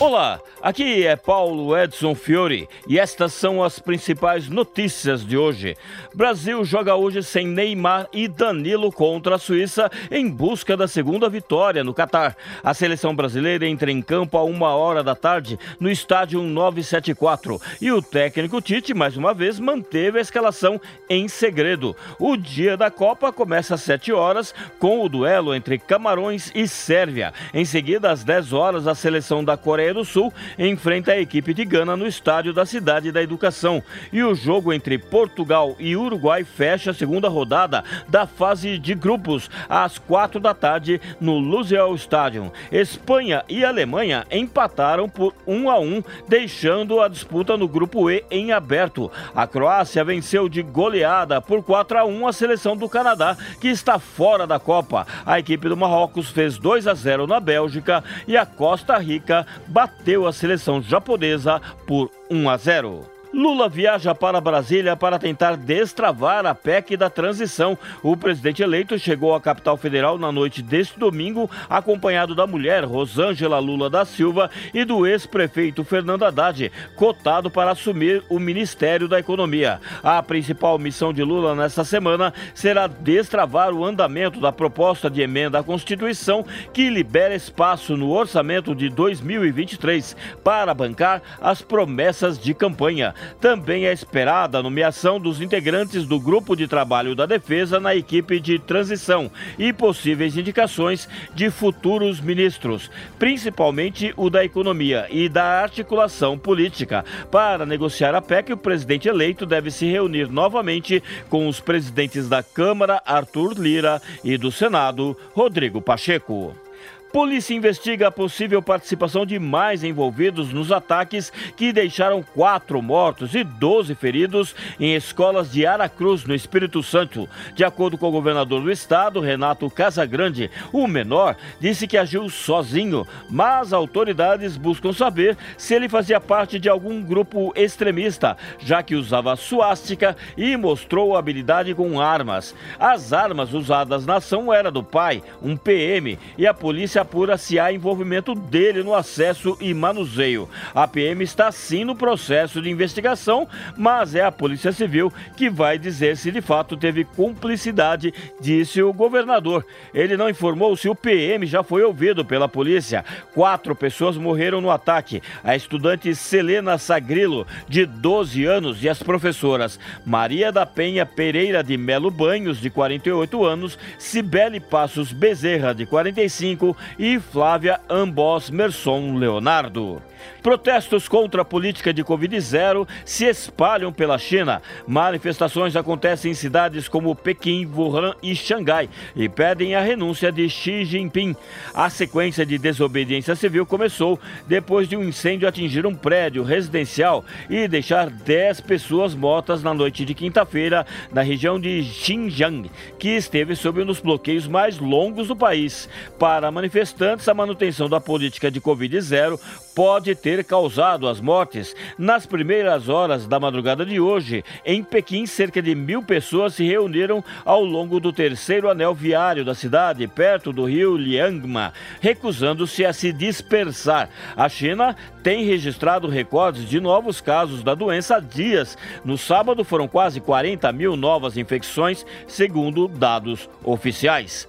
Olá, aqui é Paulo Edson Fiore e estas são as principais notícias de hoje. Brasil joga hoje sem Neymar e Danilo contra a Suíça em busca da segunda vitória no Catar. A seleção brasileira entra em campo a uma hora da tarde no estádio 974 e o técnico Tite, mais uma vez, manteve a escalação em segredo. O dia da Copa começa às 7 horas com o duelo entre Camarões e Sérvia. Em seguida, às 10 horas, a seleção da Coreia Coreia do Sul enfrenta a equipe de Gana no estádio da Cidade da Educação. E o jogo entre Portugal e Uruguai fecha a segunda rodada da fase de grupos às quatro da tarde no Lusail Stadium. Espanha e Alemanha empataram por 1 a 1, deixando a disputa no grupo E em aberto. A Croácia venceu de goleada por 4 a 1 a seleção do Canadá, que está fora da Copa. A equipe do Marrocos fez 2 a 0 na Bélgica e a Costa Rica bateu a seleção japonesa por 1 a 0. Lula viaja para Brasília para tentar destravar a PEC da transição. O presidente eleito chegou à capital federal na noite deste domingo, acompanhado da mulher Rosângela Lula da Silva e do ex-prefeito Fernando Haddad, cotado para assumir o Ministério da Economia. A principal missão de Lula nesta semana será destravar o andamento da proposta de emenda à Constituição que libera espaço no orçamento de 2023 para bancar as promessas de campanha. Também é esperada a nomeação dos integrantes do Grupo de Trabalho da Defesa na equipe de transição e possíveis indicações de futuros ministros, principalmente o da Economia e da Articulação Política. Para negociar a PEC, o presidente eleito deve se reunir novamente com os presidentes da Câmara, Arthur Lira, e do Senado, Rodrigo Pacheco. Polícia investiga a possível participação de mais envolvidos nos ataques que deixaram quatro mortos e 12 feridos em escolas de Aracruz, no Espírito Santo. De acordo com o governador do estado, Renato Casagrande, o menor disse que agiu sozinho, mas autoridades buscam saber se ele fazia parte de algum grupo extremista, já que usava suástica e mostrou habilidade com armas. As armas usadas na ação eram do pai, um PM, e a polícia apura se há envolvimento dele no acesso e manuseio. A PM está sim no processo de investigação, mas é a Polícia Civil que vai dizer se de fato teve cumplicidade, disse o governador. Ele não informou se o PM já foi ouvido pela polícia. Quatro pessoas morreram no ataque: a estudante Selena Sagrilo, de 12 anos, e as professoras Maria da Penha Pereira de Melo Banhos, de 48 anos, Cibele Passos Bezerra, de 45 e Flávia Ambos Merson Leonardo. Protestos contra a política de Covid-0 se espalham pela China. Manifestações acontecem em cidades como Pequim, Wuhan e Xangai e pedem a renúncia de Xi Jinping. A sequência de desobediência civil começou depois de um incêndio atingir um prédio residencial e deixar 10 pessoas mortas na noite de quinta-feira na região de Xinjiang, que esteve sob um dos bloqueios mais longos do país. Para manifestantes, a manutenção da política de Covid-0 pode ter causado as mortes. Nas primeiras horas da madrugada de hoje, em Pequim, cerca de mil pessoas se reuniram ao longo do terceiro anel viário da cidade, perto do rio Liangma, recusando-se a se dispersar. A China tem registrado recordes de novos casos da doença há dias. No sábado foram quase 40 mil novas infecções, segundo dados oficiais.